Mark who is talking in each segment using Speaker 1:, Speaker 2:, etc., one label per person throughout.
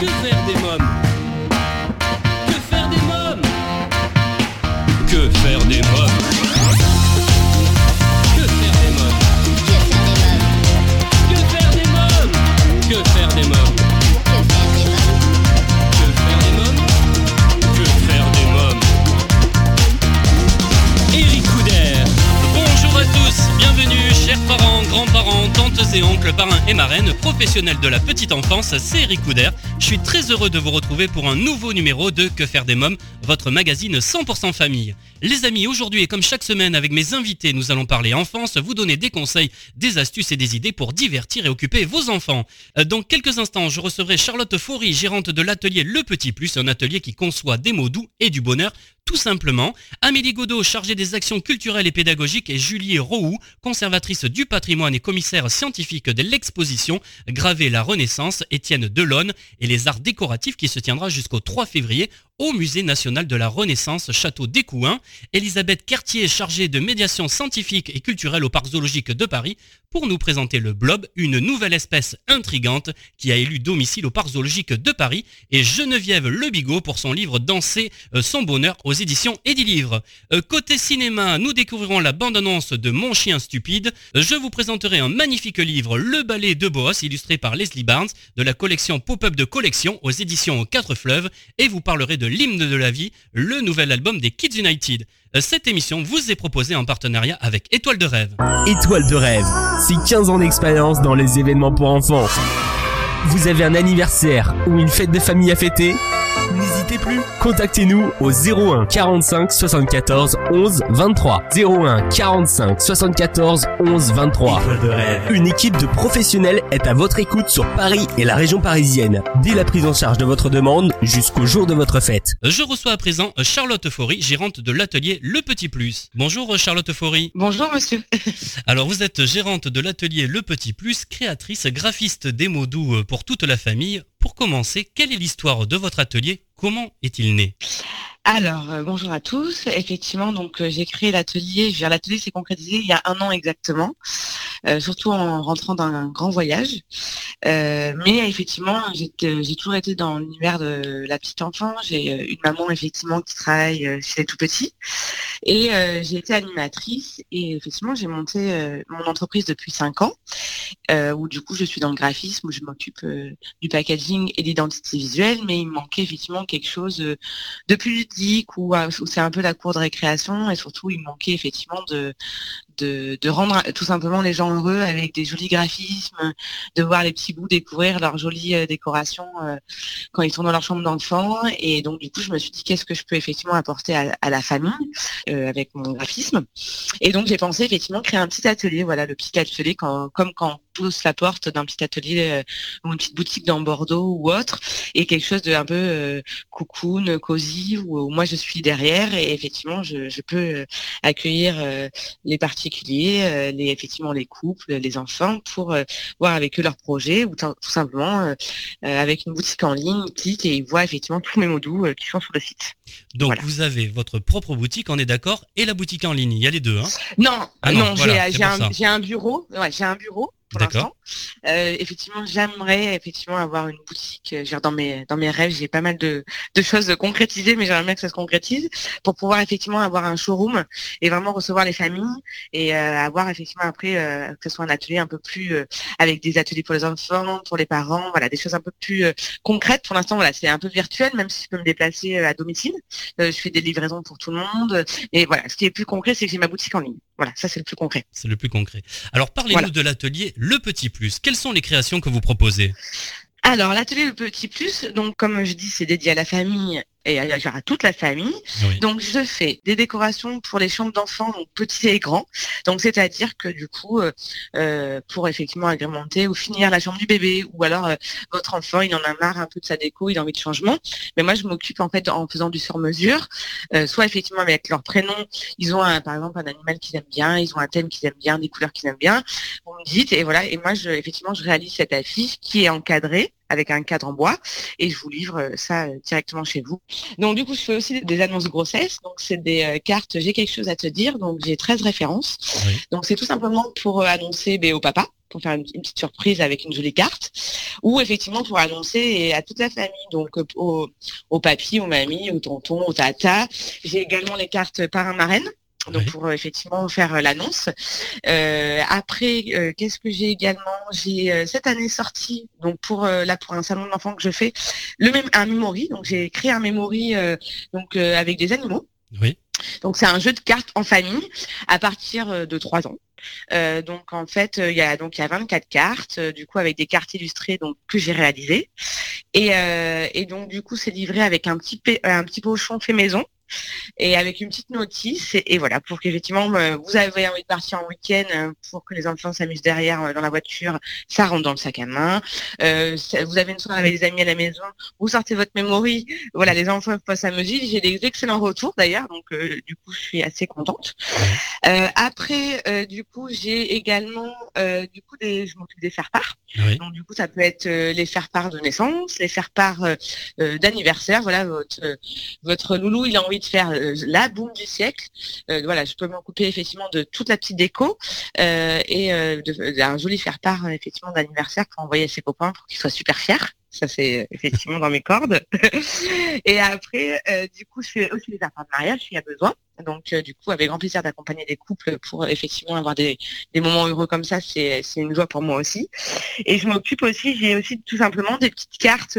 Speaker 1: que faire des mômes Que faire des mômes Que faire des mômes Que faire des mômes Que faire des mômes Que faire des mômes Que faire des mômes Bienvenue, chers parents, grands-parents, tantes et oncles, parrains et marraines, professionnels de la petite enfance, c'est Eric Coudert. Je suis très heureux de vous retrouver pour un nouveau numéro de Que faire des mômes, votre magazine 100% famille. Les amis, aujourd'hui et comme chaque semaine avec mes invités, nous allons parler enfance, vous donner des conseils, des astuces et des idées pour divertir et occuper vos enfants. Euh, Dans quelques instants, je recevrai Charlotte Faury, gérante de l'atelier Le Petit Plus, un atelier qui conçoit des mots doux et du bonheur tout simplement. Amélie Godot, chargée des actions culturelles et pédagogiques, et Julie Roux, conservatrice du patrimoine et commissaire scientifique de l'exposition Graver la Renaissance, Étienne Delonne et les arts décoratifs qui se tiendra jusqu'au 3 février au Musée national de la Renaissance Château d'Écouen. Elisabeth Cartier, chargée de médiation scientifique et culturelle au Parc zoologique de Paris, pour nous présenter le blob, une nouvelle espèce intrigante qui a élu domicile au Parc zoologique de Paris, et Geneviève Le Bigot pour son livre Danser euh, son bonheur aux éditions Edilivre. Euh, côté cinéma, nous découvrirons la bande-annonce de Mon chien stupide. Euh, Je vous présenterai un magnifique livre, Le ballet de Boss, illustré par Leslie Barnes, de la collection Pop-up de collection aux éditions Quatre Fleuves, et vous parlerez de l'hymne de la vie, le nouvel album des Kids United. Euh, Cette émission vous est proposée en partenariat avec Étoile de rêve.
Speaker 2: Étoile de rêve, c'est 15 ans d'expérience dans les événements pour enfants. Vous avez un anniversaire ou une fête de famille à fêter? Plus, contactez-nous au 01 45 74 11 23. 01 45 74 11 23.
Speaker 3: Étoile de rêve.
Speaker 2: Une équipe de professionnels est à votre écoute sur Paris et la région parisienne, dès la prise en charge de votre demande jusqu'au jour de votre fête.
Speaker 1: Je reçois à présent euh, Charlotte Faury, gérante de l'atelier Le Petit Plus. Bonjour euh, Charlotte Faury.
Speaker 4: Bonjour monsieur.
Speaker 1: Alors vous êtes gérante de l'atelier Le Petit Plus, créatrice, graphiste des mots doux euh, pour toute la famille. Pour commencer, quelle est l'histoire de votre atelier Comment est-il né
Speaker 4: Alors euh, bonjour à tous. Effectivement donc euh, j'ai créé l'atelier. L'atelier s'est concrétisé il y a un an exactement, surtout en rentrant d'un grand voyage. Euh, mais effectivement j'ai euh, toujours été dans l'univers de la petite enfant. J'ai euh, une maman effectivement qui travaille euh, chez les tout petits et euh, j'ai été animatrice et effectivement j'ai monté euh, mon entreprise depuis cinq ans euh, où du coup je suis dans le graphisme où je m'occupe euh, du packaging et d'identité visuelle, mais il me manquait effectivement quelque chose euh, de plus ludique euh, où c'est un peu la cour de récréation et surtout il me manquait effectivement de, de, rendre tout simplement les gens heureux avec des jolis graphismes, de voir les petits bouts découvrir leurs jolies euh, décorations euh, quand ils sont dans leur chambre d'enfant. Et donc du coup je me suis dit qu'est-ce que je peux effectivement apporter à, la famille euh, avec mon graphisme? Et donc j'ai pensé effectivement créer un petit atelier, voilà le petit atelier comme quand la porte d'un petit atelier euh, ou une petite boutique dans Bordeaux ou autre et quelque chose de un peu euh, cocoon, cosy où, où moi je suis derrière et effectivement je, je peux euh, accueillir les particuliers, les effectivement les couples, les enfants pour voir avec eux leurs projets ou tout simplement avec une boutique en ligne, ils cliquent et ils voient effectivement tous mes euh, qui sont sur le site.
Speaker 1: Donc
Speaker 4: Voilà.
Speaker 1: vous avez votre propre boutique, on est d'accord, et la boutique en ligne. Il y a les deux. Hein?
Speaker 4: Non,
Speaker 1: Ah non,
Speaker 4: non,
Speaker 1: voilà,
Speaker 4: j'ai un, bureau, ouais, j'ai un bureau pour
Speaker 1: D'accord.
Speaker 4: l'instant. Euh, effectivement, j'aimerais effectivement avoir une boutique. dire, dans mes dans mes rêves, j'ai pas mal de, de choses concrétisées, mais j'aimerais bien que ça se concrétise pour pouvoir effectivement avoir un showroom et vraiment recevoir les familles et euh, avoir effectivement après euh, que ce soit un atelier un peu plus euh, avec des ateliers pour les enfants, pour les parents, voilà, des choses un peu plus euh, concrètes. Pour l'instant, voilà, c'est un peu virtuel, même si je peux me déplacer euh, à domicile. Euh, je fais des livraisons pour tout le monde. Et voilà, ce qui est plus concret, c'est que j'ai ma boutique en ligne. Voilà, ça c'est le plus concret.
Speaker 1: C'est le plus concret. Alors parlez-nous
Speaker 4: Voilà.
Speaker 1: de l'atelier Le Petit Plus. Quelles sont les créations que vous proposez?
Speaker 4: Alors, l'atelier Le Petit Plus, donc comme je dis, c'est dédié à la famille et à, à toute la famille.
Speaker 1: Oui.
Speaker 4: Donc, je fais des décorations pour les chambres d'enfants, donc petits et grands. Donc, c'est-à-dire que du coup, euh, euh, pour effectivement agrémenter ou finir la chambre du bébé, ou alors euh, votre enfant, il en a marre un peu de sa déco, il a envie de changement. Mais moi, je m'occupe en fait en faisant du sur-mesure, euh, soit effectivement avec leur prénom, ils ont un, par exemple un animal qu'ils aiment bien, ils ont un thème qu'ils aiment bien, des couleurs qu'ils aiment bien. Vous me dites et voilà. Et moi, je, effectivement, je réalise cette affiche qui est encadrée avec un cadre en bois et je vous livre euh, ça euh, directement chez vous. Donc du coup, je fais aussi des- annonces grossesse. Donc c'est des euh, cartes, j'ai quelque chose à te dire. Donc j'ai 13 références.
Speaker 1: Oui.
Speaker 4: Donc c'est tout simplement pour euh, annoncer ben, au papa pour faire une, petite surprise avec une jolie carte, ou effectivement pour annoncer à toute la famille, donc au, au papy, aux mamies, aux tontons, aux tata. J'ai également les cartes parrain donc pour euh, effectivement faire euh, l'annonce. Euh, après, qu'est-ce que j'ai également? J'ai cette année sorti, donc pour là pour un salon d'enfants que je fais, le même un memory. Donc j'ai créé un memory donc avec des animaux.
Speaker 1: Oui.
Speaker 4: Donc c'est un jeu de cartes en famille à partir de 3 ans. donc en fait, il y a donc il y a 24 cartes, du coup avec des cartes illustrées donc que j'ai réalisées. Et, et, donc du coup c'est livré avec un petit un petit pochon fait maison et avec une petite notice. Et, voilà, pour qu'effectivement, euh, vous avez envie de partir en week-end euh, pour que les enfants s'amusent derrière euh, dans la voiture, ça rentre dans le sac à main. vous avez une soirée avec des amis à la maison, vous sortez votre memory, voilà, les enfants peuvent s'amuser. J'ai des excellents retours d'ailleurs, donc du coup, je suis assez contente. après, du coup, j'ai également, du coup, des, je m'occupe des faire-part. Donc du coup, ça peut être les faire-part de naissance, les faire-part d'anniversaire. Voilà, votre, votre loulou, il a envie de faire euh, la boum du siècle. Euh, voilà, je peux m'occuper effectivement de toute la petite déco euh, et d'un joli faire-part effectivement d'anniversaire pour envoyer à ses copains pour qu'ils soient super fiers. Ça, c'est effectivement dans mes cordes. et après, du coup, je fais aussi des affaires de mariage s'il y a besoin. Donc, du coup, avec grand plaisir d'accompagner des couples pour effectivement avoir des, moments heureux comme ça, c'est une joie pour moi aussi. Et je m'occupe aussi, j'ai aussi tout simplement des petites cartes.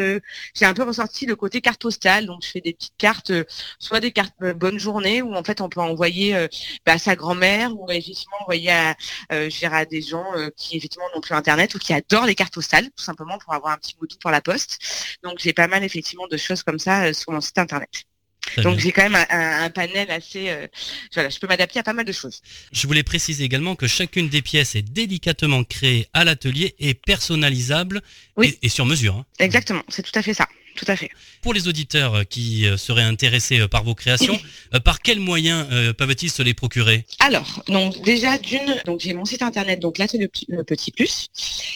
Speaker 4: j'ai un peu ressorti le côté carte postale. Donc, je fais des petites cartes, soit des cartes bonne journée, où en fait, on peut envoyer bah, à sa grand-mère ou effectivement envoyer à, à des gens qui effectivement n'ont plus Internet ou qui adorent les cartes postales, tout simplement pour avoir un petit mot pour la poste. Donc, j'ai pas mal effectivement de choses comme ça sur mon site Internet. Donc j'ai quand même un, panel assez... Euh, voilà, je peux m'adapter à pas mal de choses.
Speaker 1: Je voulais préciser également que chacune des pièces est délicatement créée à l'atelier et personnalisable et, sur mesure. Hein.
Speaker 4: Exactement, c'est tout à fait ça tout à fait.
Speaker 1: Pour les auditeurs euh, qui euh, seraient intéressés euh, par vos créations, par quels moyens peuvent-ils se les procurer?
Speaker 4: Alors, donc déjà d'une, donc j'ai mon site internet, donc là c'est le, petit plus.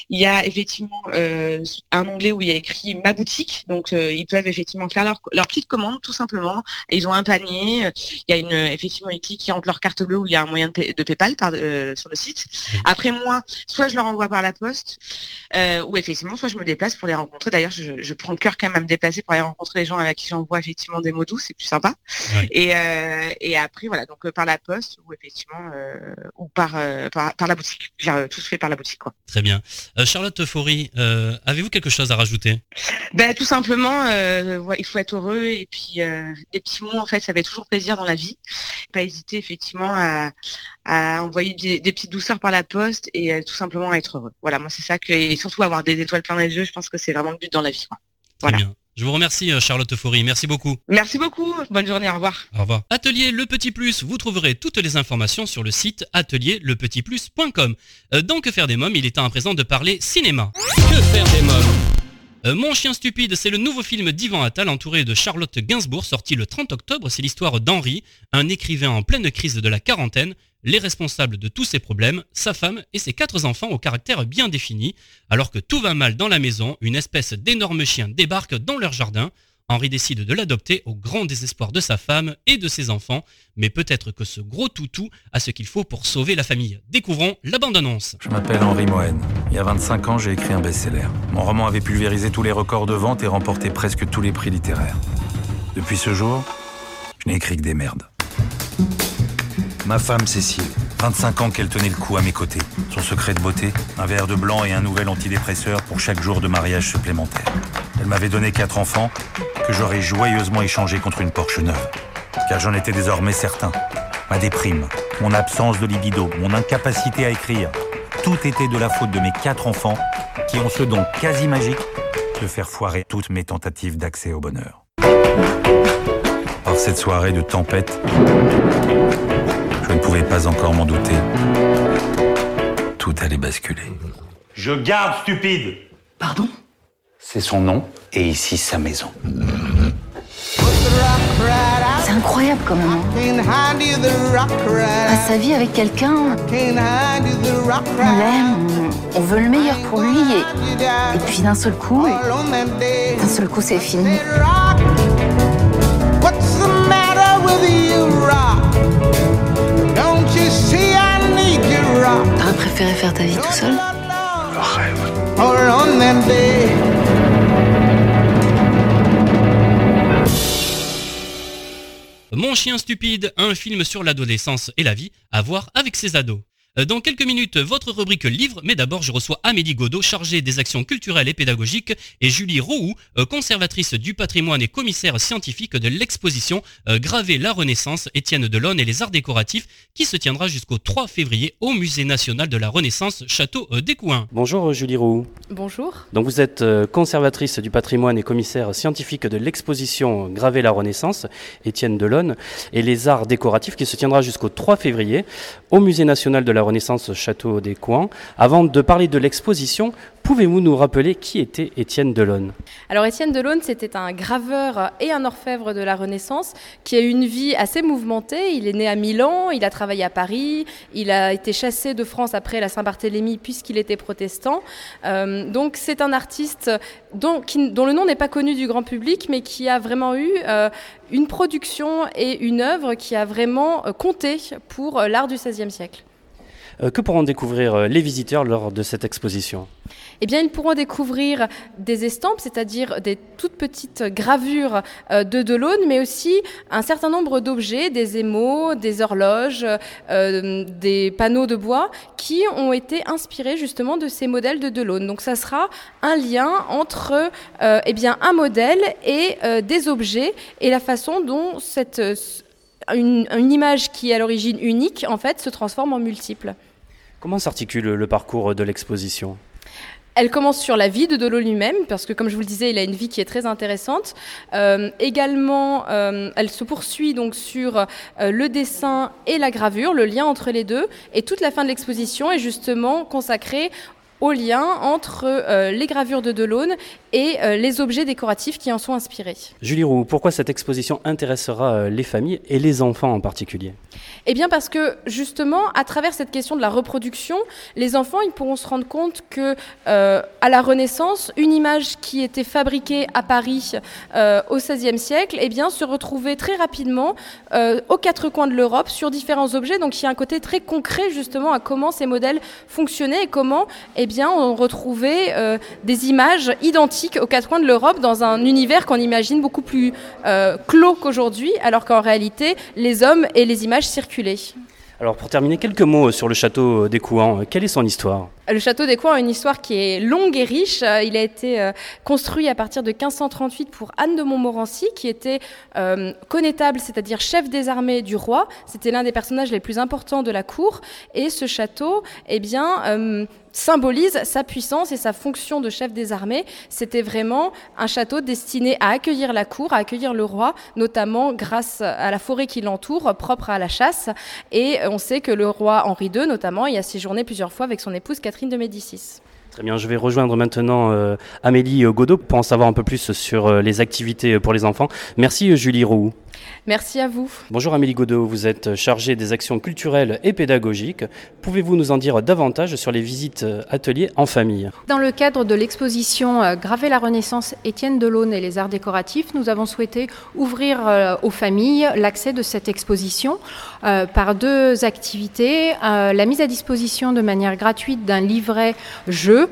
Speaker 4: Il y a effectivement un onglet où il y a écrit ma boutique, donc ils peuvent effectivement faire leur, leur petite commande tout simplement. Ils ont un panier, il y a une effectivement une qui entre leur carte bleue où il y a un moyen de, PayPal par, sur le site. Après moi, soit je leur envoie par la poste, ou effectivement soit je me déplace pour les rencontrer. D'ailleurs, je, je prends le cœur quand même déplacer pour aller rencontrer les gens avec qui j'envoie effectivement des mots doux, c'est plus sympa. Et, euh, et après, voilà, donc euh, par la poste ou effectivement, euh, ou par, par, la boutique. tout se fait par la boutique. Quoi.
Speaker 1: Très bien. Charlotte Faury, avez-vous quelque chose à rajouter?
Speaker 4: Ben, Tout simplement, il faut être heureux et puis des petits mots, en fait, ça fait toujours plaisir dans la vie. Pas hésiter effectivement à, envoyer des, petites douceurs par la poste et tout simplement être heureux. Voilà, moi c'est ça que, et surtout avoir des étoiles plein les yeux, je pense que c'est vraiment le but dans la vie.
Speaker 1: Voilà. bien. Je vous remercie euh, Charlotte Faury, merci beaucoup.
Speaker 4: Merci beaucoup, bonne journée, au revoir.
Speaker 1: Au revoir. Atelier Le Petit Plus, vous trouverez toutes les informations sur le site atelierlepetitplus.com. Euh, dans Que faire des mômes, il est temps à présent de parler cinéma. Que faire des mômes? Euh, mon chien stupide, c'est le nouveau film d'Ivan Attal entouré de Charlotte Gainsbourg, sorti le 30 octobre. C'est l'histoire d'Henri, un écrivain en pleine crise de la quarantaine, les responsables de tous ses problèmes, sa femme et ses quatre enfants au caractère bien défini. Alors que tout va mal dans la maison, une espèce d'énorme chien débarque dans leur jardin. Henri décide de l'adopter au grand désespoir de sa femme et de ses enfants, mais peut-être que ce gros toutou a ce qu'il faut pour sauver la famille. Découvrons la bande-annonce.
Speaker 3: Je m'appelle Henri Mohen. Il y a 25 ans, j'ai écrit un best-seller. Mon roman avait pulvérisé tous les records de vente et remporté presque tous les prix littéraires. Depuis ce jour, je n'ai écrit que des merdes. Ma femme Cécile, 25 ans qu'elle tenait le coup à mes côtés. Son secret de beauté, un verre de blanc et un nouvel antidépresseur pour chaque jour de mariage supplémentaire. Elle m'avait donné quatre enfants que j'aurais joyeusement échangés contre une Porsche neuve. Car j'en étais désormais certain. Ma déprime, mon absence de libido, mon incapacité à écrire, tout était de la faute de mes quatre enfants qui ont ce don quasi magique de faire foirer toutes mes tentatives d'accès au bonheur. Par cette soirée de tempête, je ne pouvais pas encore m'en douter. Tout allait basculer.
Speaker 5: Je garde stupide.
Speaker 6: Pardon?
Speaker 5: C'est son nom et ici sa maison.
Speaker 6: C'est incroyable quand même. Hein. À sa vie avec quelqu'un, on l'aime, on veut le meilleur pour lui et, et puis d'un seul coup, d'un seul coup c'est fini. T'aurais préféré faire ta vie tout seul?
Speaker 1: Mon chien stupide, un film sur l'adolescence et la vie à voir avec ses ados. Euh, dans quelques minutes, votre rubrique livre, mais d'abord je reçois Amélie Godot, chargée des actions culturelles et pédagogiques, et Julie Roux, euh, conservatrice du patrimoine et commissaire scientifique de l'exposition euh, Graver la Renaissance, Étienne Delaune et les arts décoratifs, qui se tiendra jusqu'au 3 février au Musée national de la Renaissance, Château d'Écouen.
Speaker 7: Bonjour Julie Roux.
Speaker 8: Bonjour.
Speaker 7: Donc vous êtes conservatrice du patrimoine et commissaire scientifique de l'exposition Graver la Renaissance, Étienne Delaune, et les arts décoratifs qui se tiendra jusqu'au 3 février au Musée national de la Renaissance Château des Coins. Avant de parler de l'exposition, pouvez-vous nous rappeler qui était Étienne Delaune?
Speaker 8: Alors Étienne Delaune, c'était un graveur et un orfèvre de la Renaissance qui a eu une vie assez mouvementée. Il est né à Milan, il a travaillé à Paris, il a été chassé de France après la Saint-Barthélemy puisqu'il était protestant. Euh, donc c'est un artiste dont, le nom n'est pas connu du grand public, mais qui a vraiment eu euh, une production et une œuvre qui a vraiment euh, compté pour l'art du XVIe siècle.
Speaker 7: Euh, que pourront découvrir euh, les visiteurs lors de cette exposition?
Speaker 8: Eh bien, ils pourront découvrir des estampes, c'est-à-dire des toutes petites gravures euh, de Delaune, mais aussi un certain nombre d'objets, des émaux, des horloges, des panneaux de bois, qui ont été inspirés justement de ces modèles de Delaune. Donc, ça sera un lien entre eh bien, un modèle et des objets et la façon dont cette une, image qui est à l'origine unique, en fait, se transforme en multiple.
Speaker 7: Comment s'articule le parcours de l'exposition?
Speaker 8: Elle commence sur la vie de Dolo lui-même, parce que comme je vous le disais, il a une vie qui est très intéressante. Euh, également, euh, elle se poursuit donc sur euh, le dessin et la gravure, le lien entre les deux. Et toute la fin de l'exposition est justement consacrée au lien entre euh, les gravures de Delaune et euh, les objets décoratifs qui en sont inspirés.
Speaker 7: Julie Roux, pourquoi cette exposition intéressera euh, les familles et les enfants en particulier?
Speaker 8: Eh bien parce que justement, à travers cette question de la reproduction, les enfants ils pourront se rendre compte que à la Renaissance, une image qui était fabriquée à Paris au XVIe siècle, eh bien se retrouvait très rapidement aux quatre coins de l'Europe sur différents objets. Donc il y a un côté très concret justement à comment ces modèles fonctionnaient et comment eh eh bien, on retrouvait euh, des images identiques aux quatre coins de l'Europe dans un univers qu'on imagine beaucoup plus euh, clos qu'aujourd'hui, alors qu'en réalité, les hommes et les images circulaient.
Speaker 7: Alors pour terminer, quelques mots sur le château d'Écouen. Quelle est son histoire?
Speaker 8: Le château d'Écouen a une histoire qui est longue et riche. Il a été euh, construit à partir de 1538 pour Anne de Montmorency, qui était euh, connétable, c'est-à-dire chef des armées du roi. C'était l'un des personnages les plus importants de la cour. Et ce château, eh bien, euh, symbolise sa puissance et sa fonction de chef des armées. C'était vraiment un château destiné à accueillir la cour, à accueillir le roi, notamment grâce à la forêt qui l'entoure, propre à la chasse. Et on sait que le roi Henri II, notamment, y a séjourné plusieurs fois avec son épouse Catherine de Médicis.
Speaker 7: Très bien, je vais rejoindre maintenant euh, Amélie Godot pour en savoir un peu plus sur euh, les activités pour les enfants. Merci Julie Roux.
Speaker 8: Merci à vous.
Speaker 7: Bonjour Amélie Godot, vous êtes chargée des actions culturelles et pédagogiques. Pouvez-vous nous en dire davantage sur les visites euh, ateliers en famille?
Speaker 9: Dans le cadre de l'exposition euh, Graver la Renaissance Étienne Delaune et les arts décoratifs, nous avons souhaité ouvrir euh, aux familles l'accès de cette exposition par deux activités. la mise à disposition de manière gratuite d'un livret jeu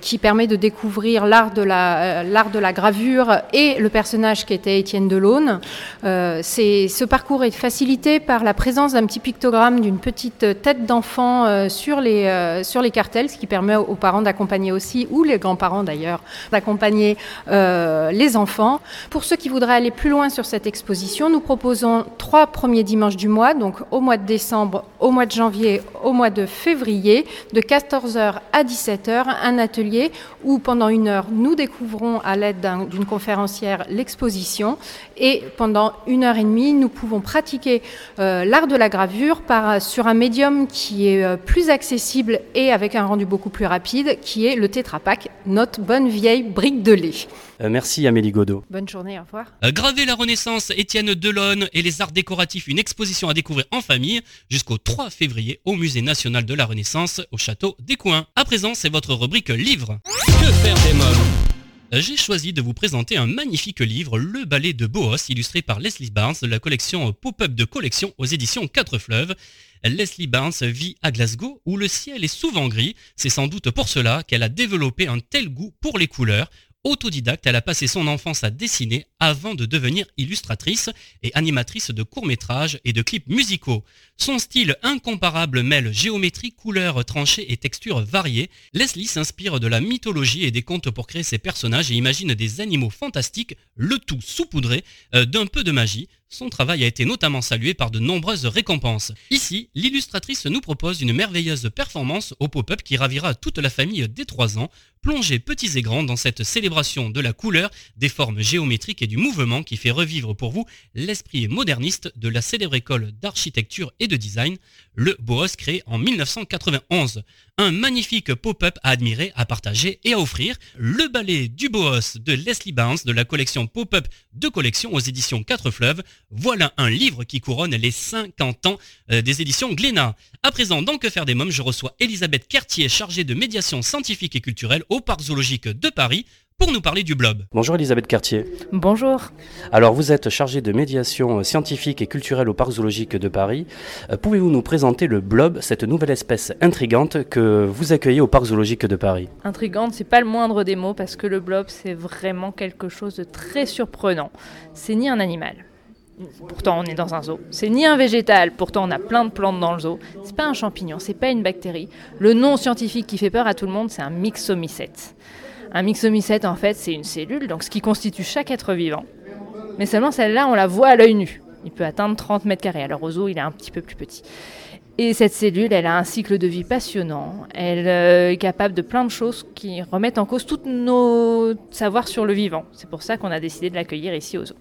Speaker 9: qui permet de découvrir l'art de, la, l'art de la gravure et le personnage qui était Étienne Delaune. Euh, ce parcours est facilité par la présence d'un petit pictogramme d'une petite tête d'enfant euh, sur, les, euh, sur les cartels, ce qui permet aux parents d'accompagner aussi, ou les grands-parents d'ailleurs, d'accompagner les enfants. Pour ceux qui voudraient aller plus loin sur cette exposition, nous proposons trois premiers dimanches du mois, donc au mois de décembre, au mois de janvier, au mois de février, de 14h à 17h, un atelier où pendant une heure, nous découvrons à l'aide d'une conférencière l'exposition et pendant une heure et demie, nous pouvons pratiquer euh, l'art de la gravure par, sur un médium qui est euh, plus accessible et avec un rendu beaucoup plus rapide, qui est le Tetra notre bonne vieille brique de lait.
Speaker 7: Euh, merci Amélie Godot.
Speaker 9: Bonne journée, au revoir.
Speaker 1: Graver la Renaissance, Étienne Delonne et les arts décoratifs, une exposition à découvrir en famille jusqu'au 3 février au Musée national de la Renaissance au château des Coins. À présent, c'est votre rubrique livre. Que faire des mômes? J'ai choisi de vous présenter un magnifique livre, Le ballet de Boos, illustré par Leslie Barnes de la collection Pop-up de collection aux éditions Quatre Fleuves. Leslie Barnes vit à Glasgow où le ciel est souvent gris. C'est sans doute pour cela qu'elle a développé un tel goût pour les couleurs. Autodidacte, elle a passé son enfance à dessiner avant de devenir illustratrice et animatrice de courts-métrages et de clips musicaux. Son style incomparable mêle géométrie, couleurs tranchées et textures variées. Leslie s'inspire de la mythologie et des contes pour créer ses personnages et imagine des animaux fantastiques, le tout saupoudré euh, d'un peu de magie. Son travail a été notamment salué par de nombreuses récompenses. Ici, l'illustratrice nous propose une merveilleuse performance au pop-up qui ravira toute la famille dès 3 ans. Plongez petits et grands dans cette célébration de la couleur, des formes géométriques et du mouvement qui fait revivre pour vous l'esprit moderniste de la célèbre école d'architecture et de design, le Boos créé en 1991. Un magnifique pop-up à admirer, à partager et à offrir. Le ballet du Boos de Leslie Barnes de la collection Pop-up de collection aux éditions 4 Fleuves. Voilà un livre qui couronne les 50 ans euh, des éditions Glénat. À présent, dans Que faire des mômes, je reçois Elisabeth Cartier, chargée de médiation scientifique et culturelle au Parc zoologique de Paris pour nous parler du blob.
Speaker 7: Bonjour Elisabeth Cartier.
Speaker 10: Bonjour.
Speaker 7: Alors vous êtes chargée de médiation scientifique et culturelle au Parc zoologique de Paris. Euh, pouvez-vous nous présenter le blob, cette nouvelle espèce intrigante que vous accueillez au Parc zoologique de Paris?
Speaker 10: Intrigante, c'est pas le moindre des mots parce que le blob c'est vraiment quelque chose de très surprenant. C'est ni un animal, Pourtant, on est dans un zoo. C'est ni un végétal, pourtant on a plein de plantes dans le zoo. C'est pas un champignon, c'est pas une bactérie. Le nom scientifique qui fait peur à tout le monde, c'est un myxomycète. Un myxomycète, en fait, c'est une cellule, donc ce qui constitue chaque être vivant. Mais seulement celle-là, on la voit à l'œil nu. Il peut atteindre 30 mètres carrés. Alors au zoo, il est un petit peu plus petit. Et cette cellule, elle a un cycle de vie passionnant. Elle euh, est capable de plein de choses qui remettent en cause tous nos savoirs sur le vivant. C'est pour ça qu'on a décidé de l'accueillir ici au zoo.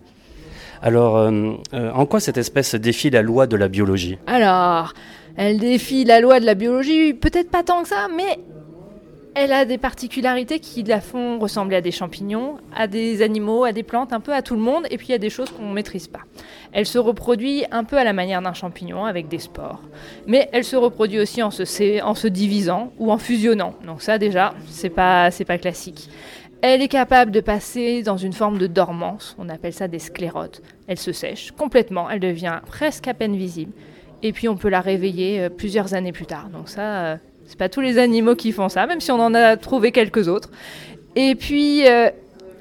Speaker 7: Alors, euh, euh, en quoi cette espèce défie la loi de la biologie?
Speaker 10: Alors, elle défie la loi de la biologie, peut-être pas tant que ça, mais elle a des particularités qui la font ressembler à des champignons, à des animaux, à des plantes, un peu à tout le monde, et puis il y a des choses qu'on ne maîtrise pas. Elle se reproduit un peu à la manière d'un champignon, avec des spores. Mais elle se reproduit aussi en se, divisant ou en fusionnant. Donc ça déjà, c'est pas, pas classique. Elle est capable de passer dans une forme de dormance, on appelle ça des sclérotes. Elle se sèche complètement, elle devient presque à peine visible. Et puis on peut la réveiller euh, plusieurs années plus tard. Donc ça, euh, c'est pas tous les animaux qui font ça, même si on en a trouvé quelques autres. Et puis, euh,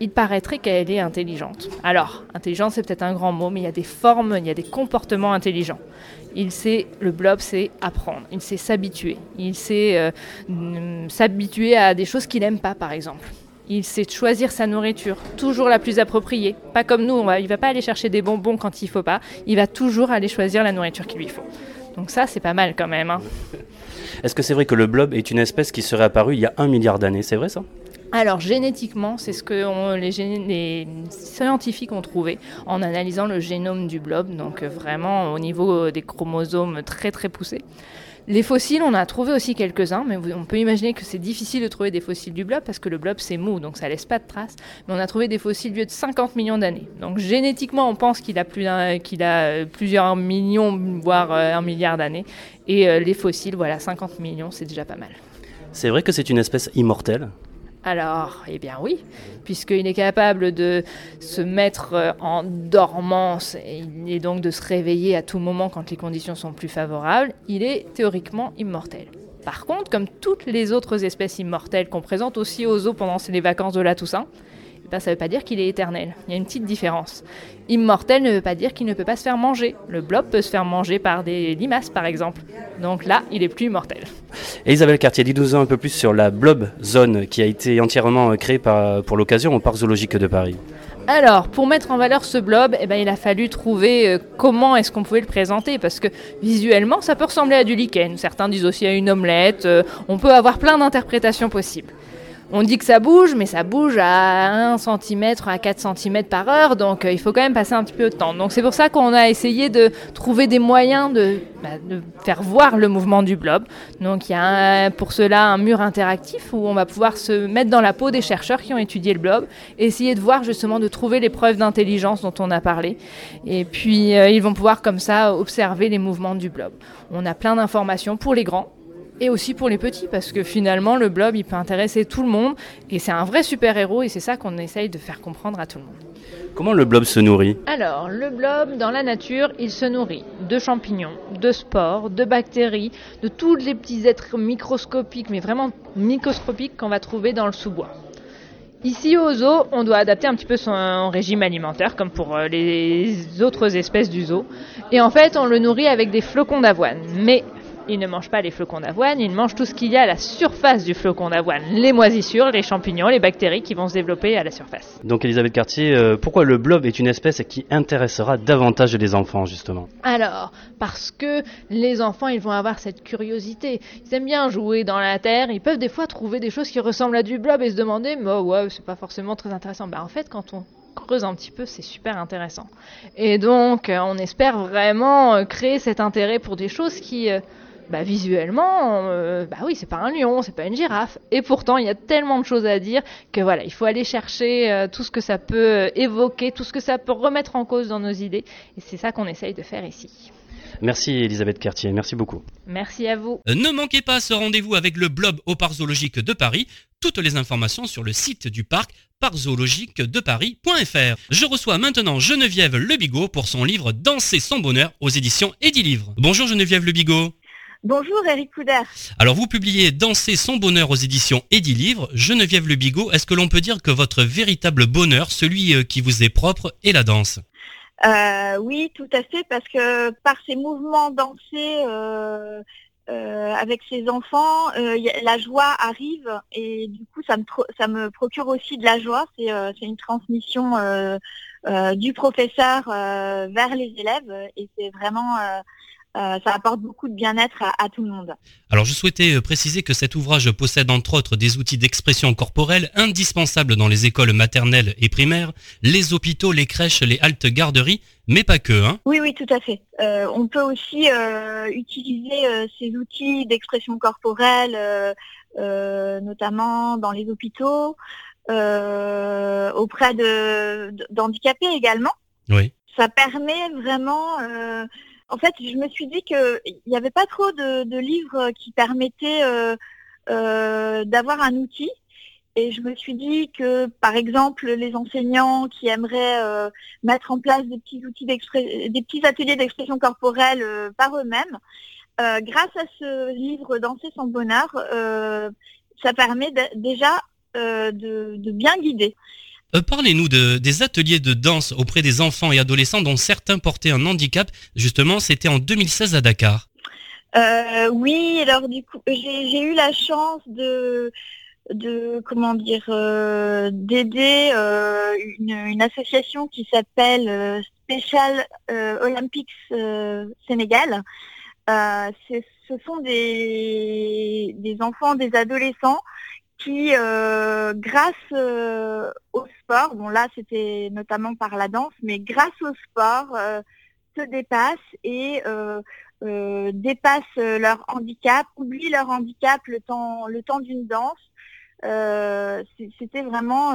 Speaker 10: il paraîtrait qu'elle est intelligente. Alors, intelligente, c'est peut-être un grand mot, mais il y a des formes, il y a des comportements intelligents. Il sait, le blob sait apprendre, il sait s'habituer, il sait euh, mm, s'habituer à des choses qu'il n'aime pas, par exemple. Il sait choisir sa nourriture, toujours la plus appropriée. Pas comme nous, il ne va pas aller chercher des bonbons quand il faut pas, il va toujours aller choisir la nourriture qu'il lui faut. Donc ça, c'est pas mal quand même. Hein.
Speaker 7: Est-ce que c'est vrai que le blob est une espèce qui serait apparue il y a un milliard d'années? C'est vrai ça?
Speaker 10: Alors génétiquement, c'est ce que les, scientifiques ont trouvé en analysant le génome du blob, donc vraiment au niveau des chromosomes très très poussés. Les fossiles, on a trouvé aussi quelques-uns, mais on peut imaginer que c'est difficile de trouver des fossiles du blob parce que le blob c'est mou, donc ça laisse pas de traces. Mais on a trouvé des fossiles vieux de 50 millions d'années. Donc génétiquement, on pense qu'il a, a euh, plusieurs millions, voire euh, un milliard d'années. Et euh, les fossiles, voilà, 50 millions, c'est déjà pas mal.
Speaker 7: C'est vrai que c'est une espèce immortelle
Speaker 10: alors, eh bien oui, puisqu'il est capable de se mettre euh, en dormance et, donc de se réveiller à tout moment quand les conditions sont plus favorables, il est théoriquement immortel. Par contre, comme toutes les autres espèces immortelles qu'on présente aussi aux zoos pendant les vacances de la Toussaint, ben, ça ne veut pas dire qu'il est éternel. Il y a une petite différence. Immortel ne veut pas dire qu'il ne peut pas se faire manger. Le blob peut se faire manger par des limaces, par exemple. Donc là, il est plus immortel.
Speaker 7: Isabelle Cartier, dis-nous un peu plus sur la Blob Zone qui a été entièrement créée pour l'occasion au Parc zoologique de Paris.
Speaker 10: Alors, pour mettre en valeur ce blob, eh ben, il a fallu trouver euh, comment est-ce qu'on pouvait le présenter, parce que visuellement, ça peut ressembler à du lichen. Certains disent aussi à une omelette. Euh, on peut avoir plein d'interprétations possibles. On dit que ça bouge, mais ça bouge à 1 cm, à 4 cm par heure, donc euh, il faut quand même passer un petit peu de temps. Donc c'est pour ça qu'on a essayé de trouver des moyens de, bah, faire voir le mouvement du blob. Donc il y a pour cela un mur interactif où on va pouvoir se mettre dans la peau des chercheurs qui ont étudié le blob, essayer de voir justement de trouver les preuves d'intelligence dont on a parlé. Et puis euh, ils vont pouvoir comme ça observer les mouvements du blob. On a plein d'informations pour les grands et aussi pour les petits, parce que finalement, le blob, il peut intéresser tout le monde, et c'est un vrai super-héros, et c'est ça qu'on essaye de faire comprendre à tout le monde.
Speaker 7: Comment le blob se nourrit?
Speaker 10: Alors, le blob, dans la nature, il se nourrit de champignons, de spores, de bactéries, de tous les petits êtres microscopiques, mais vraiment microscopiques qu'on va trouver dans le sous-bois. Ici au zoo, on doit adapter un petit peu son régime alimentaire, comme pour euh, les autres espèces du zoo. Et en fait, on le nourrit avec des flocons d'avoine. Mais il ne mange pas les flocons d'avoine, il mange tout ce qu'il y a à la surface du flocon d'avoine. Les moisissures, les champignons, les bactéries qui vont se développer à la surface.
Speaker 7: Donc Elisabeth Cartier, euh, pourquoi le blob est une espèce qui intéressera davantage les enfants justement?
Speaker 10: Alors, parce que les enfants, ils vont avoir cette curiosité. Ils aiment bien jouer dans la terre, ils peuvent des fois trouver des choses qui ressemblent à du blob et se demander, mais oh, ouais, c'est pas forcément très intéressant. Bah en fait, quand on creuse un petit peu, c'est super intéressant. Et donc, euh, on espère vraiment euh, créer cet intérêt pour des choses qui bah, visuellement, euh, bah oui, c'est pas un lion, c'est pas une girafe. Et pourtant, il y a tellement de choses à dire que voilà, il faut aller chercher euh, tout ce que ça peut euh, évoquer, tout ce que ça peut remettre en cause dans nos idées. Et c'est ça qu'on essaye de faire ici.
Speaker 7: Merci Elisabeth Cartier, merci beaucoup.
Speaker 10: Merci à vous.
Speaker 1: Ne manquez pas ce rendez-vous avec le blob au parc zoologique de Paris. Toutes les informations sur le site du parc parczoologiquedeparis.fr. Je reçois maintenant Geneviève Lebigot pour son livre Danser son bonheur aux éditions Livre. Bonjour Geneviève Lebigot.
Speaker 11: Bonjour Eric Couder.
Speaker 1: Alors vous publiez Danser son bonheur aux éditions Eddy Livre. Geneviève Le Bigot, est-ce que l'on peut dire que votre véritable bonheur, celui euh, qui vous est propre, est la danse?
Speaker 11: Euh, Oui, tout à fait, parce que par ces mouvements dansés euh, avec ses enfants, la joie arrive et du coup ça me, ça me procure aussi de la joie. C'est une transmission du professeur vers les élèves et c'est vraiment ça apporte beaucoup de bien-être à, tout le monde.
Speaker 1: Alors je souhaitais euh, préciser que cet ouvrage possède entre autres des outils d'expression corporelle indispensables dans les écoles maternelles et primaires, les hôpitaux, les crèches, les haltes garderies, mais pas que. Hein
Speaker 11: oui, oui, tout à fait. Euh, on peut aussi utiliser ces outils d'expression corporelle, notamment dans les hôpitaux, auprès d'handicapés également.
Speaker 1: Oui.
Speaker 11: Ça permet vraiment en fait, je me suis dit qu'il n'y avait pas trop de, livres qui permettaient euh, euh, d'avoir un outil. Et je me suis dit que, par exemple, les enseignants qui aimeraient euh, mettre en place des petits outils des petits ateliers d'expression corporelle par eux-mêmes, grâce à ce livre Danser son bonheur, ça permet déjà de, bien guider.
Speaker 1: Euh, parlez-nous des ateliers de danse auprès des enfants et adolescents dont certains portaient un handicap. Justement, c'était en 2016 à Dakar.
Speaker 11: Euh, oui, alors du coup, j'ai eu la chance de, comment dire, euh, d'aider une, association qui s'appelle Special Olympics Sénégal. ce sont des enfants, des adolescents qui, euh, grâce euh, au sport, bon là c'était notamment par la danse, mais grâce au sport, euh, se dépassent et dépassent leur handicap, oublient leur handicap le temps, le temps d'une danse. c'était vraiment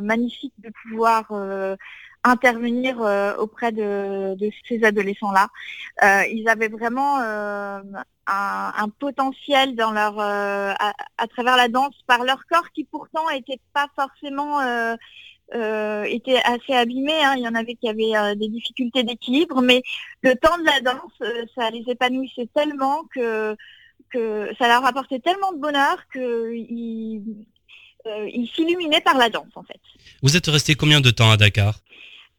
Speaker 11: magnifique de pouvoir intervenir auprès de, ces adolescents-là. ils avaient vraiment un, potentiel euh, à, travers la danse par leur corps qui pourtant n'était pas forcément euh, euh, assez abîmé. Hein. Il y en avait qui avaient des difficultés d'équilibre, mais le temps de la danse, ça les épanouissait tellement que, que ça leur apportait tellement de bonheur qu'ils ils s'illuminaient par la danse en fait.
Speaker 1: Vous êtes resté combien de temps à Dakar?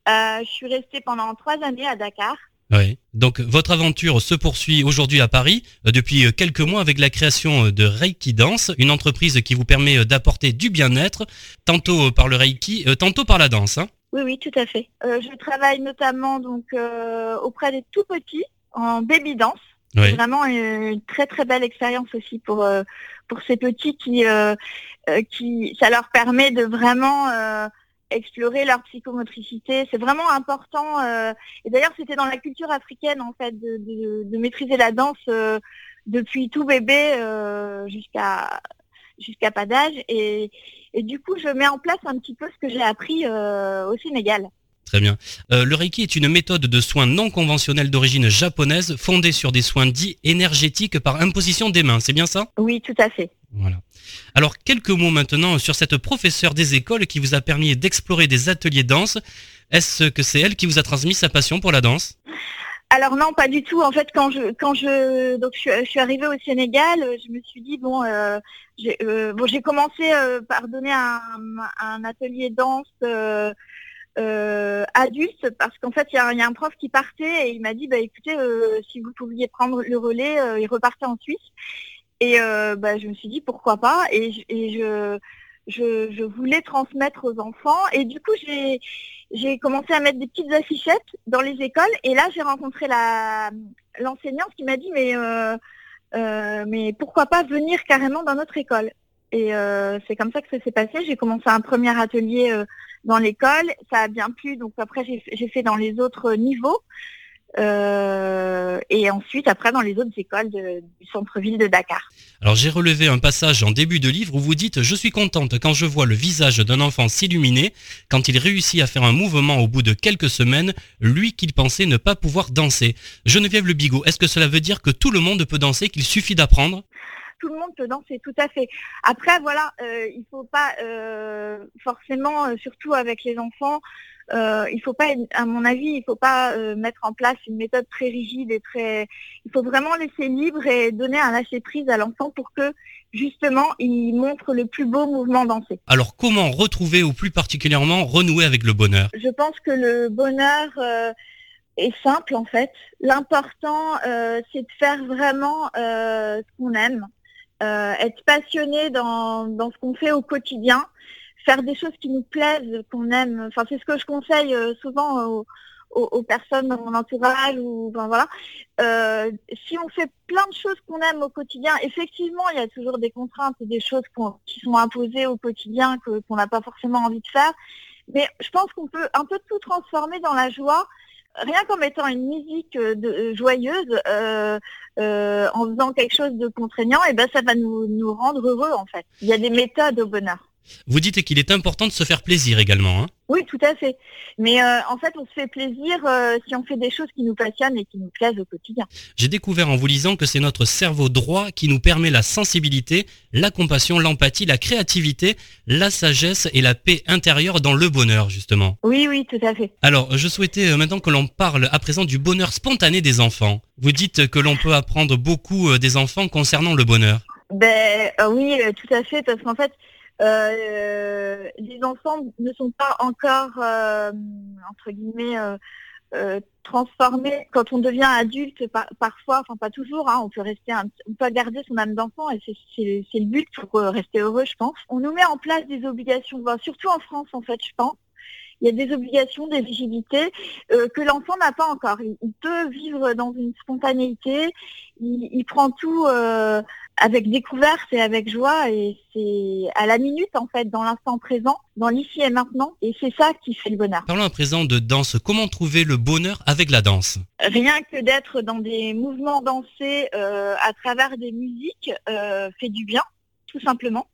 Speaker 11: Je suis restée pendant trois années à Dakar.
Speaker 1: Oui. Donc votre aventure se poursuit aujourd'hui à Paris euh, depuis euh, quelques mois avec la création euh, de Reiki Dance, une entreprise qui vous permet d'apporter du bien-être, tantôt par le Reiki, tantôt par la danse. Hein.
Speaker 11: oui, oui, tout à fait. je travaille notamment donc auprès des tout petits en baby dance. C'est vraiment une très très belle expérience aussi pour pour ces petits qui qui ça leur permet de vraiment explorer leur psychomotricité. C'est vraiment important. Euh, et d'ailleurs, c'était dans la culture africaine, en fait, de, maîtriser la danse euh, depuis tout bébé euh, jusqu'à jusqu'à pas d'âge. Et, du coup, je mets en place un petit peu ce que j'ai appris au Sénégal.
Speaker 1: Très bien. Euh, le Reiki est une méthode de soins non conventionnelle d'origine japonaise fondée sur des soins dits énergétiques par imposition des mains. C'est bien ça?
Speaker 11: Oui, tout à fait.
Speaker 1: Voilà. Alors, quelques mots maintenant sur cette professeure des écoles qui vous a permis d'explorer des ateliers danse. Est-ce que c'est elle qui vous a transmis sa passion pour la danse?
Speaker 11: Alors non, pas du tout. En fait, quand je quand je donc je, suis arrivée au Sénégal, je me suis dit bon, euh, j'ai euh, bon j'ai commencé par donner un, un atelier danse adulte parce qu'en fait il y a, un prof qui partait et il m'a dit bah écoutez si vous pouviez prendre le relais, il repartait en Suisse. Et bah, je me suis dit pourquoi pas? Et, et je, je je voulais transmettre aux enfants. Et du coup j'ai j'ai commencé à mettre des petites affichettes dans les écoles. Et là j'ai rencontré la l'enseignante qui m'a dit mais euh, euh, mais pourquoi pas venir carrément dans notre école? Et euh, c'est comme ça que ça s'est passé. J'ai commencé un premier atelier dans l'école ça a bien plu donc après j'ai fait dans les autres niveaux euh, et ensuite après dans les autres écoles du centre-ville de Dakar.
Speaker 1: Alors j'ai relevé un passage en début de livre où vous dites Je suis contente quand je vois le visage d'un enfant s'illuminer, quand il réussit à faire un mouvement au bout de quelques semaines, lui qu'il pensait ne pas pouvoir danser. Geneviève Le Bigot, est-ce que cela veut dire que tout le monde peut danser, qu'il suffit d'apprendre?
Speaker 11: Tout le monde peut danser, tout à fait. Après, voilà, euh, il faut pas euh, forcément, surtout avec les enfants, euh, il faut pas, à mon avis, il faut pas euh, mettre en place une méthode très rigide et très. Il faut vraiment laisser libre et donner un lâcher prise à l'enfant pour que justement il montre le plus beau mouvement dansé.
Speaker 1: Alors comment retrouver ou plus particulièrement renouer avec le bonheur?
Speaker 11: Je pense que le bonheur euh, est simple en fait. L'important c'est de faire vraiment ce qu'on aime, être passionné dans, dans ce qu'on fait au quotidien faire des choses qui nous plaisent, qu'on aime. Enfin, c'est ce que je conseille euh, souvent aux, personnes dans mon entourage ou voilà. Euh, si on fait plein de choses qu'on aime au quotidien, effectivement, il y a toujours des contraintes et des choses qui sont imposées au quotidien qu'on n'a pas forcément envie de faire. Mais je pense qu'on peut un peu tout transformer dans la joie rien qu'en mettant une musique euh, de, joyeuse, en faisant quelque chose de contraignant, et ben ça va nous, nous rendre heureux en fait. Il y a des méthodes au bonheur.
Speaker 1: Vous dites qu'il est important de se faire plaisir également. Hein
Speaker 11: oui, tout à fait. Mais euh, en fait, on se fait plaisir euh, si on fait des choses qui nous passionnent et qui nous plaisent au quotidien.
Speaker 1: J'ai découvert en vous lisant que c'est notre cerveau droit qui nous permet la sensibilité, la compassion, l'empathie, la créativité, la sagesse et la paix intérieure dans le bonheur, justement.
Speaker 11: Oui, oui, tout à fait.
Speaker 1: Alors, je souhaitais euh, maintenant que l'on parle à présent du bonheur spontané des enfants. Vous dites que l'on peut apprendre beaucoup des enfants concernant le bonheur.
Speaker 11: Ben oui, tout à fait, parce qu'en fait, euh, les enfants ne sont pas encore, euh, entre guillemets, euh, transformés. Quand on devient adulte, parfois, enfin pas toujours, hein, on peut rester, on peut garder son âme d'enfant et c'est le but pour rester heureux, je pense. On nous met en place des obligations, surtout en France, en fait, je pense il y a des obligations d'éligibilité euh, que l'enfant n'a pas encore. Il, peut vivre dans une spontanéité, il, prend tout euh, avec découverte et avec joie et c'est à la minute en fait, dans l'instant présent, dans l'ici et maintenant et c'est ça qui fait le bonheur.
Speaker 1: Parlons à présent de danse. Comment trouver le bonheur avec la danse?
Speaker 11: Rien que d'être dans des mouvements dansés euh, à travers des musiques fait du bien, tout simplement.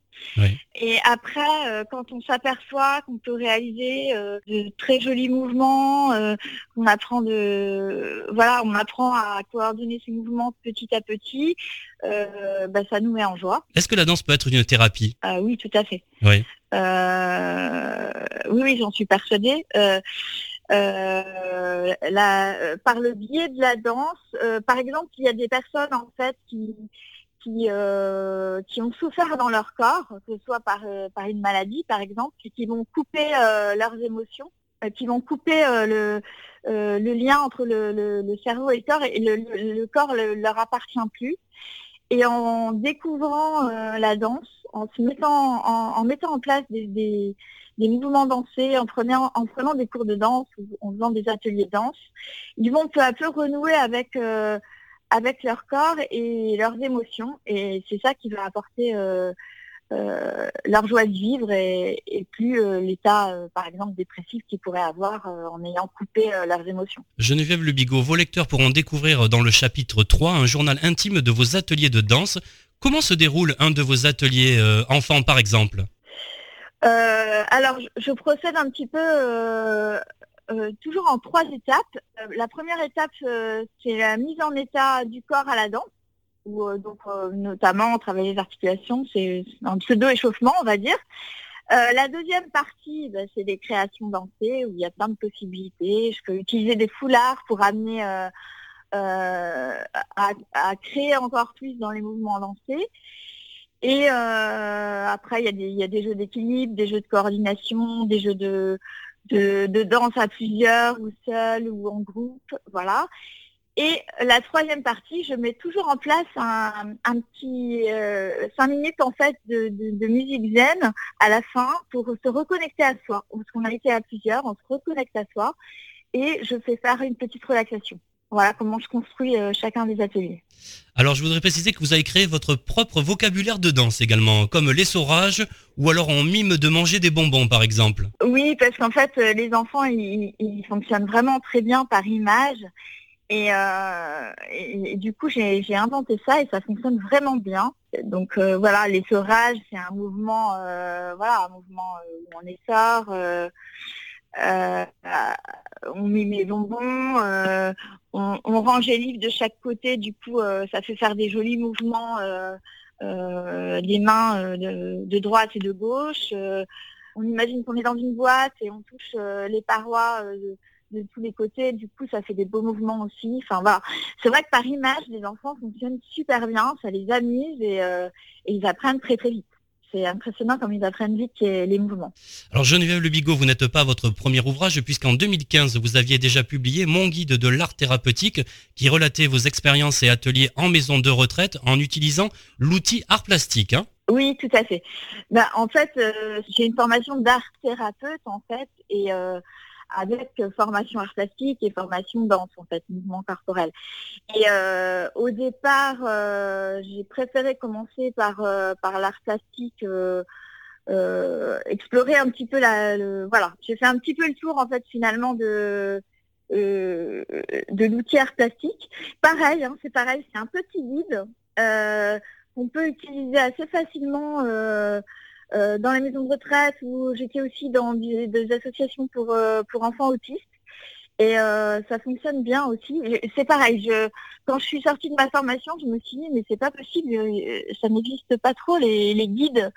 Speaker 11: Et après, euh, quand on s'aperçoit qu'on peut réaliser euh, de très jolis mouvements, euh, on apprend de, voilà, on apprend à coordonner ces mouvements petit à petit, bah, ça nous met en joie.
Speaker 1: Est-ce que la danse peut être une thérapie?
Speaker 11: Ah Oui, tout à fait.
Speaker 1: Oui.
Speaker 11: oui, oui, j'en suis persuadée. La, par le biais de la danse, par exemple, il y a des personnes en fait qui qui, euh, qui ont souffert dans leur corps, que ce soit par, euh, par une maladie par exemple, qui vont couper euh, leurs émotions, qui vont couper le, le lien entre le, le, cerveau et le corps, et le, le corps ne leur appartient plus. Et en découvrant la danse, en se mettant en, en mettant en place des, des, des, mouvements dansés, en prenant, en prenant des cours de danse en faisant des ateliers de danse, ils vont peu à peu renouer avec avec leur corps et leurs émotions. Et c'est ça qui va apporter euh, euh, leur joie de vivre et, plus euh, l'état, par exemple, dépressif qu'ils pourraient avoir en ayant coupé leurs émotions.
Speaker 1: Geneviève Le Bigot, vos lecteurs pourront découvrir dans le chapitre 3 un journal intime de vos ateliers de danse. Comment se déroule un de vos ateliers enfants, par exemple?
Speaker 11: Alors, je procède un petit peu toujours en trois étapes. la première étape, c'est la mise en état du corps à la danse, où donc notamment travailler les articulations, c'est un pseudo-échauffement, on va dire. la deuxième partie, bah, c'est des créations dansées où il y a plein de possibilités. Je peux utiliser des foulards pour amener à, créer encore plus dans les mouvements lancés. Et euh, après, il y, a des jeux d'équilibre, des jeux de coordination, des jeux de, de, danse à plusieurs ou seul ou en groupe, voilà. Et la troisième partie, je mets toujours en place un, petit euh, cinq minutes en fait de, musique zen à la fin pour se reconnecter à soi. Parce qu'on a été à plusieurs, on se reconnecte à soi et je fais faire une petite relaxation. Voilà comment je construis euh, chacun des ateliers.
Speaker 1: Alors je voudrais préciser que vous avez créé votre propre vocabulaire de danse également, comme l'essorage ou alors on mime de manger des bonbons par exemple.
Speaker 11: Oui, parce qu'en fait euh, les enfants ils, fonctionnent vraiment très bien par image et, euh, du coup j'ai inventé ça et ça fonctionne vraiment bien. Donc voilà, l'essorage c'est un mouvement, voilà, un mouvement où on essore. On met les bonbons, on, range les livres de chaque côté, du coup euh, ça fait faire des jolis mouvements euh, euh, des mains de, droite et de gauche. on imagine qu'on est dans une boîte et on touche les parois de, tous les côtés, du coup ça fait des beaux mouvements aussi. Enfin voilà. C'est vrai que par image, les enfants fonctionnent super bien, ça les amuse et ils apprennent très très vite c'est impressionnant comme ils apprennent vite les mouvements.
Speaker 1: Alors Geneviève Le Bigot, vous n'êtes pas votre premier ouvrage puisqu'en 2015, vous aviez déjà publié Mon guide de l'art thérapeutique qui relatait vos expériences et ateliers en maison de retraite en utilisant l'outil art plastique. Hein.
Speaker 11: oui, tout à fait. Ben, en fait, euh, j'ai une formation d'art thérapeute en fait et euh, avec formation art plastique et formation danse, en fait, mouvement corporel. Et euh, au départ, euh, j'ai préféré commencer par, euh, par l'art plastique, explorer un petit peu la... voilà, j'ai fait un petit peu le tour, en fait, finalement, de, de l'outil art plastique. Pareil, hein, c'est pareil, c'est un petit guide qu'on peut utiliser assez facilement euh, dans la maison de retraite où j'étais aussi dans des, associations pour, euh, pour enfants autistes. Et euh, ça fonctionne bien aussi. C'est pareil, je, quand je suis sortie de ma formation, je me suis dit, mais c'est pas possible, ça n'existe pas trop, les, les guides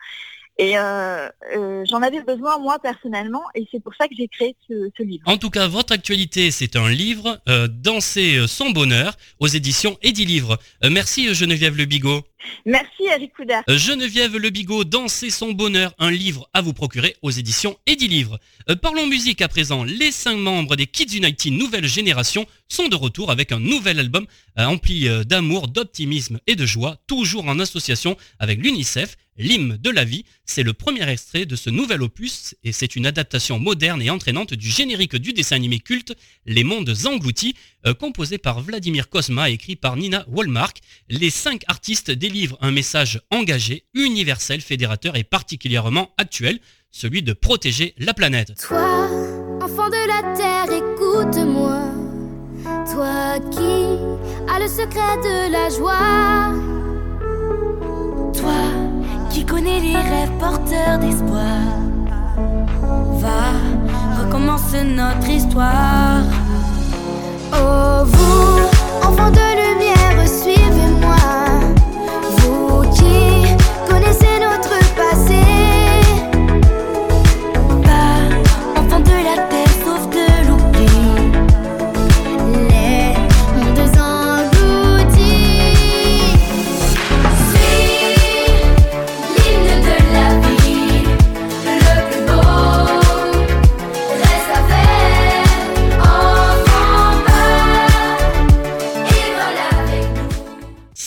Speaker 11: et j'en avais besoin moi personnellement et c'est pour ça que j'ai créé ce, livre.
Speaker 1: En tout cas, votre actualité, c'est un livre, Danser son bonheur, aux éditions Edilivre. merci Geneviève Le Bigot.
Speaker 11: Merci Eric Couder.
Speaker 1: Geneviève Le Bigot, Danser son bonheur, un livre à vous procurer aux éditions Edilivre. parlons musique à présent. Les cinq membres des Kids United Nouvelle Génération sont de retour avec un nouvel album empli d'amour, d'optimisme et de joie, toujours en association avec l'UNICEF L'hymne de la vie, c'est le premier extrait de ce nouvel opus et c'est une adaptation moderne et entraînante du générique du dessin animé culte Les Mondes Engloutis, euh, composé par Vladimir Kosma et écrit par Nina Wallmark. Les cinq artistes un message engagé, universel, fédérateur et particulièrement actuel, celui de protéger la planète.
Speaker 12: Toi, enfant de la terre, écoute-moi. Toi qui as le secret de la joie. Toi qui connaît les rêves porteurs d'espoir. Va, recommence notre histoire. Oh, vous, enfants de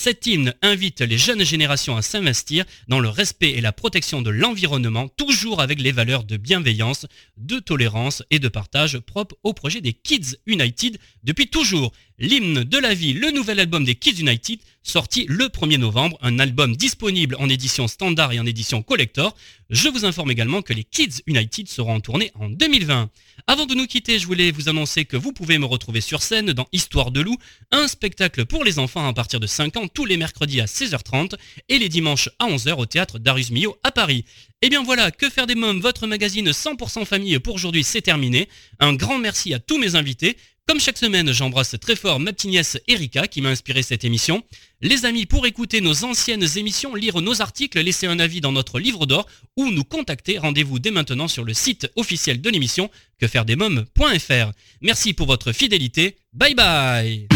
Speaker 1: Cet hymne invite les jeunes générations à s'investir dans le respect et la protection de l'environnement, toujours avec les valeurs de bienveillance, de tolérance et de partage propres au projet des Kids United depuis toujours. L'hymne de la vie, le nouvel album des Kids United, sorti le 1er novembre, un album disponible en édition standard et en édition collector. Je vous informe également que les Kids United seront en tournée en 2020. Avant de nous quitter, je voulais vous annoncer que vous pouvez me retrouver sur scène dans Histoire de loup, un spectacle pour les enfants à partir de 5 ans tous les mercredis à 16h30 et les dimanches à 11h au théâtre Darius à Paris. Et eh bien voilà, Que faire des mômes, votre magazine 100% famille pour aujourd'hui, c'est terminé. Un grand merci à tous mes invités. Comme chaque semaine, j'embrasse très fort ma petite nièce Erika qui m'a inspiré cette émission. Les amis, pour écouter nos anciennes émissions, lire nos articles, laisser un avis dans notre livre d'or ou nous contacter, rendez-vous dès maintenant sur le site officiel de l'émission quefairedesmômes.fr. Merci pour votre fidélité. Bye bye